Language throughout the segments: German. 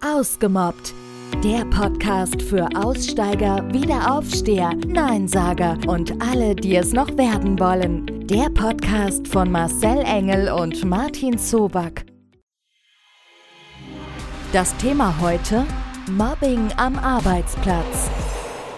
Ausgemobbt. Der Podcast für Aussteiger, Wiederaufsteher, Neinsager und alle, die es noch werden wollen. Der Podcast von Marcel Engel und Martin Zoback. Das Thema heute: Mobbing am Arbeitsplatz.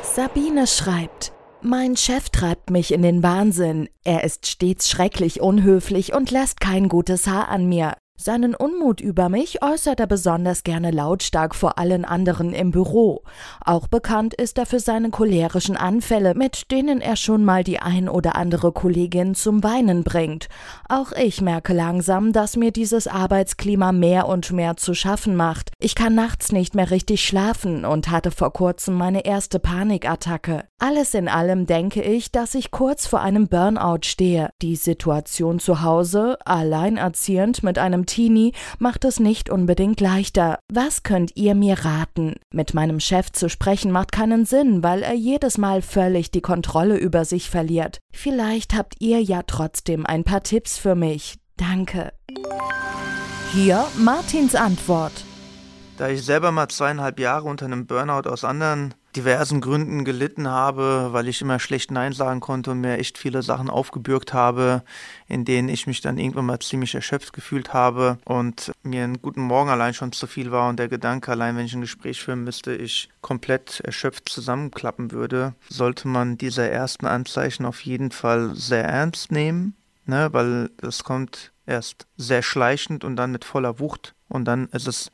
Sabine schreibt. Mein Chef treibt mich in den Wahnsinn. Er ist stets schrecklich unhöflich und lässt kein gutes Haar an mir. Seinen Unmut über mich äußert er besonders gerne lautstark vor allen anderen im Büro. Auch bekannt ist er für seine cholerischen Anfälle, mit denen er schon mal die ein oder andere Kollegin zum Weinen bringt. Auch ich merke langsam, dass mir dieses Arbeitsklima mehr und mehr zu schaffen macht. Ich kann nachts nicht mehr richtig schlafen und hatte vor kurzem meine erste Panikattacke. Alles in allem denke ich, dass ich kurz vor einem Burnout stehe. Die Situation zu Hause, alleinerziehend mit einem Martini macht es nicht unbedingt leichter. Was könnt ihr mir raten? Mit meinem Chef zu sprechen macht keinen Sinn, weil er jedes Mal völlig die Kontrolle über sich verliert. Vielleicht habt ihr ja trotzdem ein paar Tipps für mich. Danke. Hier Martins Antwort. Da ich selber mal zweieinhalb Jahre unter einem Burnout aus anderen diversen Gründen gelitten habe, weil ich immer schlecht Nein sagen konnte und mir echt viele Sachen aufgebürgt habe, in denen ich mich dann irgendwann mal ziemlich erschöpft gefühlt habe und mir einen guten Morgen allein schon zu viel war und der Gedanke, allein wenn ich ein Gespräch führen müsste, ich komplett erschöpft zusammenklappen würde, sollte man diese ersten Anzeichen auf jeden Fall sehr ernst nehmen, ne, weil das kommt erst sehr schleichend und dann mit voller Wucht und dann ist es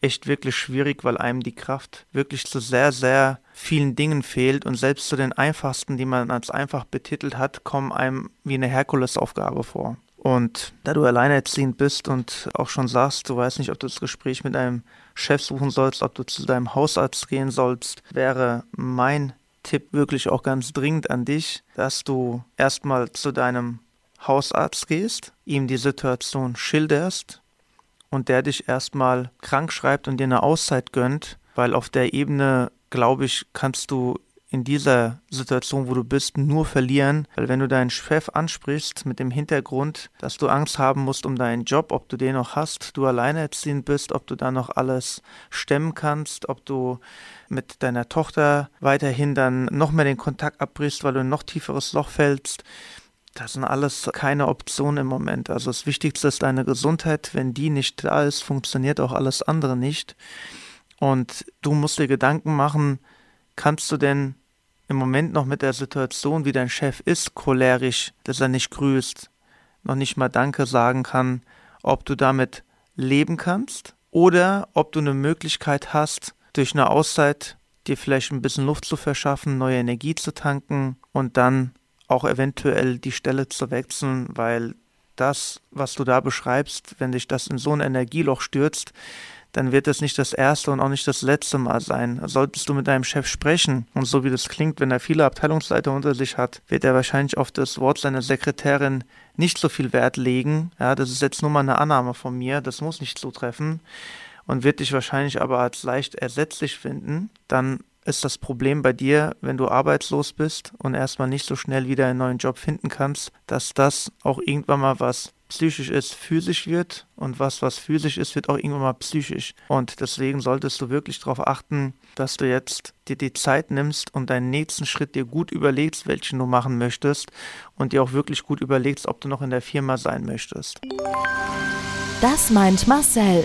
echt wirklich schwierig, weil einem die Kraft wirklich zu sehr, sehr vielen Dingen fehlt und selbst zu den einfachsten, die man als einfach betitelt hat, kommen einem wie eine Herkulesaufgabe vor. Und da du alleinerziehend bist und auch schon sagst, du weißt nicht, ob du das Gespräch mit deinem Chef suchen sollst, ob du zu deinem Hausarzt gehen sollst, wäre mein Tipp wirklich auch ganz dringend an dich, dass du erstmal zu deinem Hausarzt gehst, ihm die Situation schilderst und der dich erstmal krank schreibt und dir eine Auszeit gönnt, weil auf der Ebene, glaube ich, kannst du in dieser Situation, wo du bist, nur verlieren, weil wenn du deinen Chef ansprichst mit dem Hintergrund, dass du Angst haben musst um deinen Job, ob du den noch hast, du alleinerziehend bist, ob du da noch alles stemmen kannst, ob du mit deiner Tochter weiterhin dann noch mehr den Kontakt abbrichst, weil du in ein noch tieferes Loch fällst, das sind alles keine Optionen im Moment. Also das Wichtigste ist deine Gesundheit. Wenn die nicht da ist, funktioniert auch alles andere nicht. Und du musst dir Gedanken machen, kannst du denn im Moment noch mit der Situation, wie dein Chef ist, cholerisch, dass er nicht grüßt, noch nicht mal Danke sagen kann, ob du damit leben kannst oder ob du eine Möglichkeit hast, durch eine Auszeit dir vielleicht ein bisschen Luft zu verschaffen, neue Energie zu tanken und dann auch eventuell die Stelle zu wechseln, weil das, was du da beschreibst, wenn dich das in so ein Energieloch stürzt, dann wird es nicht das erste und auch nicht das letzte Mal sein. Solltest du mit deinem Chef sprechen, und so wie das klingt, wenn er viele Abteilungsleiter unter sich hat, wird er wahrscheinlich auf das Wort seiner Sekretärin nicht so viel Wert legen. Ja, das ist jetzt nur mal eine Annahme von mir, das muss nicht zutreffen. Und wird dich wahrscheinlich aber als leicht ersetzlich finden, dann ist das Problem bei dir, wenn du arbeitslos bist und erstmal nicht so schnell wieder einen neuen Job finden kannst, dass das auch irgendwann mal was psychisch ist, physisch wird und was, was physisch ist, wird auch irgendwann mal psychisch. Und deswegen solltest du wirklich darauf achten, dass du jetzt dir die Zeit nimmst und deinen nächsten Schritt dir gut überlegst, welchen du machen möchtest und dir auch wirklich gut überlegst, ob du noch in der Firma sein möchtest. Das meint Marcel.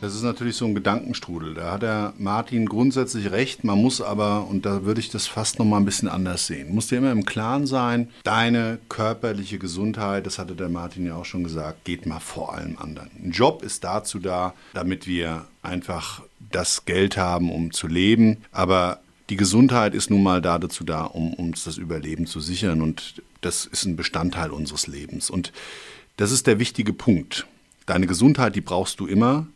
Das ist natürlich so ein Gedankenstrudel. Da hat der Martin grundsätzlich recht. Man muss aber, und da würde ich das fast noch mal ein bisschen anders sehen, muss dir immer im Klaren sein, deine körperliche Gesundheit, das hatte der Martin ja auch schon gesagt, geht mal vor allem anderen. Ein Job ist dazu da, damit wir einfach das Geld haben, um zu leben. Aber die Gesundheit ist nun mal dazu da, um uns das Überleben zu sichern. Und das ist ein Bestandteil unseres Lebens. Und das ist der wichtige Punkt. Deine Gesundheit, die brauchst du immer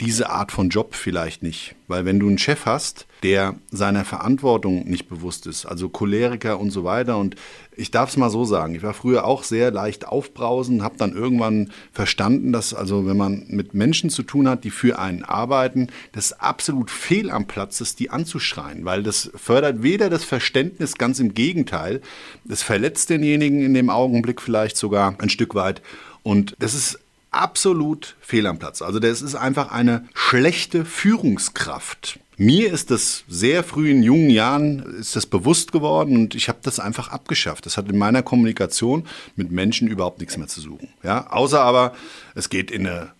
diese Art von Job vielleicht nicht. Weil wenn du einen Chef hast, der seiner Verantwortung nicht bewusst ist, also Choleriker und so weiter, und ich darf es mal so sagen, ich war früher auch sehr leicht aufbrausen, habe dann irgendwann verstanden, dass also wenn man mit Menschen zu tun hat, die für einen arbeiten, das absolut fehl am Platz ist, die anzuschreien, weil das fördert weder das Verständnis, ganz im Gegenteil, es verletzt denjenigen in dem Augenblick vielleicht sogar ein Stück weit. Und das ist absolut fehl am Platz. Also das ist einfach eine schlechte Führungskraft. Mir ist das sehr früh in jungen Jahren ist das bewusst geworden und ich habe das einfach abgeschafft. Das hat in meiner Kommunikation mit Menschen überhaupt nichts mehr zu suchen. Ja, außer aber es geht in eine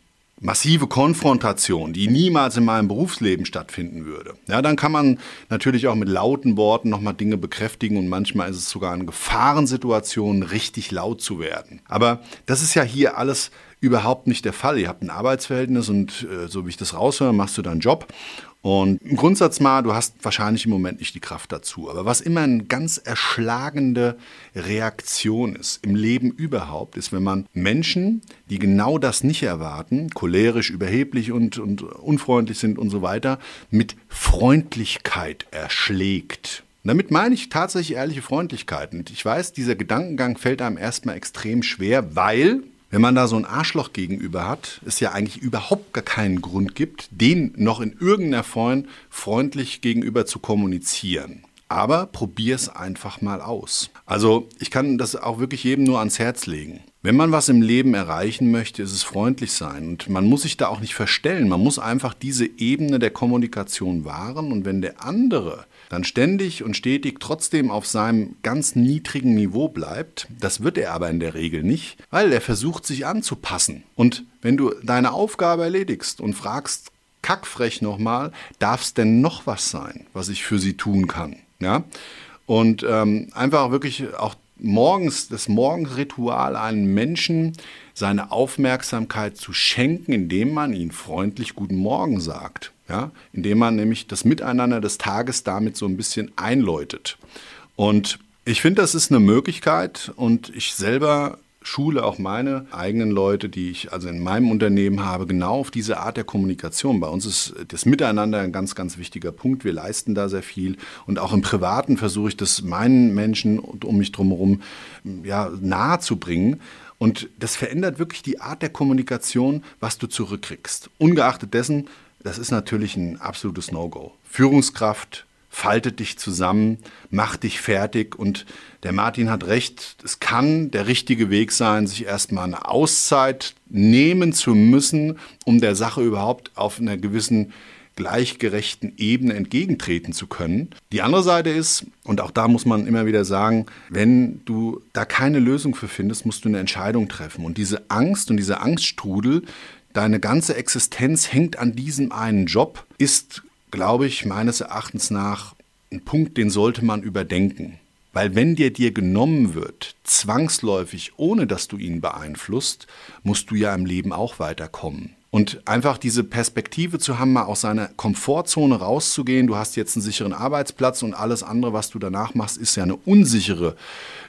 massive Konfrontation, die niemals in meinem Berufsleben stattfinden würde. Ja, dann kann man natürlich auch mit lauten Worten nochmal Dinge bekräftigen und manchmal ist es sogar in Gefahrensituationen richtig laut zu werden. Aber das ist ja hier alles überhaupt nicht der Fall. Ihr habt ein Arbeitsverhältnis und äh, so wie ich das raushöre, machst du deinen Job und im Grundsatz mal, du hast wahrscheinlich im Moment nicht die Kraft dazu. Aber was immer eine ganz erschlagende Reaktion ist im Leben überhaupt, ist, wenn man Menschen, die genau das nicht erwarten, cholerisch, überheblich und, und unfreundlich sind und so weiter, mit Freundlichkeit erschlägt. Damit meine ich tatsächlich ehrliche Freundlichkeit. Und ich weiß, dieser Gedankengang fällt einem erstmal extrem schwer, weil wenn man da so ein Arschloch gegenüber hat, es ja eigentlich überhaupt gar keinen Grund gibt, den noch in irgendeiner Form freundlich gegenüber zu kommunizieren. Aber probier es einfach mal aus. Also ich kann das auch wirklich jedem nur ans Herz legen. Wenn man was im Leben erreichen möchte, ist es freundlich sein. Und man muss sich da auch nicht verstellen. Man muss einfach diese Ebene der Kommunikation wahren. Und wenn der andere dann ständig und stetig trotzdem auf seinem ganz niedrigen Niveau bleibt, das wird er aber in der Regel nicht, weil er versucht sich anzupassen. Und wenn du deine Aufgabe erledigst und fragst, kackfrech nochmal, darf es denn noch was sein, was ich für sie tun kann? Ja? Und ähm, einfach wirklich auch morgens, das Morgenritual einem Menschen seine Aufmerksamkeit zu schenken, indem man ihn freundlich Guten Morgen sagt ja, indem man nämlich das Miteinander des Tages damit so ein bisschen einläutet. Und ich finde, das ist eine Möglichkeit und ich selber schule auch meine eigenen Leute, die ich also in meinem Unternehmen habe, genau auf diese Art der Kommunikation. Bei uns ist das Miteinander ein ganz, ganz wichtiger Punkt. Wir leisten da sehr viel und auch im Privaten versuche ich das meinen Menschen um mich drumherum ja, nahe zu bringen. Und das verändert wirklich die Art der Kommunikation, was du zurückkriegst. Ungeachtet dessen, das ist natürlich ein absolutes No-Go. Führungskraft faltet dich zusammen, macht dich fertig und der Martin hat recht, es kann der richtige Weg sein, sich erstmal eine Auszeit nehmen zu müssen, um der Sache überhaupt auf einer gewissen gleichgerechten Ebene entgegentreten zu können. Die andere Seite ist, und auch da muss man immer wieder sagen, wenn du da keine Lösung für findest, musst du eine Entscheidung treffen. Und diese Angst und dieser Angststrudel, deine ganze Existenz hängt an diesem einen Job, ist, glaube ich, meines Erachtens nach ein Punkt, den sollte man überdenken. Weil wenn der dir genommen wird, zwangsläufig, ohne dass du ihn beeinflusst, musst du ja im Leben auch weiterkommen. Und einfach diese Perspektive zu haben, mal aus seiner Komfortzone rauszugehen, du hast jetzt einen sicheren Arbeitsplatz und alles andere, was du danach machst, ist ja eine unsichere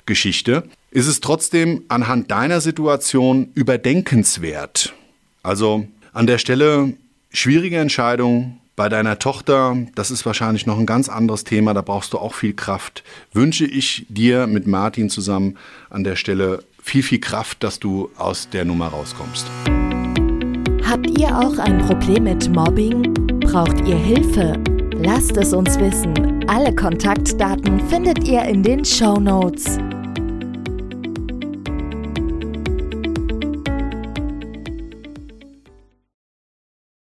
Geschichte, ist es trotzdem anhand deiner Situation überdenkenswert. Also an der Stelle schwierige Entscheidung. Bei deiner Tochter, das ist wahrscheinlich noch ein ganz anderes Thema, da brauchst du auch viel Kraft. Wünsche ich dir mit Martin zusammen an der Stelle viel, viel Kraft, dass du aus der Nummer rauskommst. Habt ihr auch ein Problem mit Mobbing? Braucht ihr Hilfe? Lasst es uns wissen. Alle Kontaktdaten findet ihr in den Show Notes.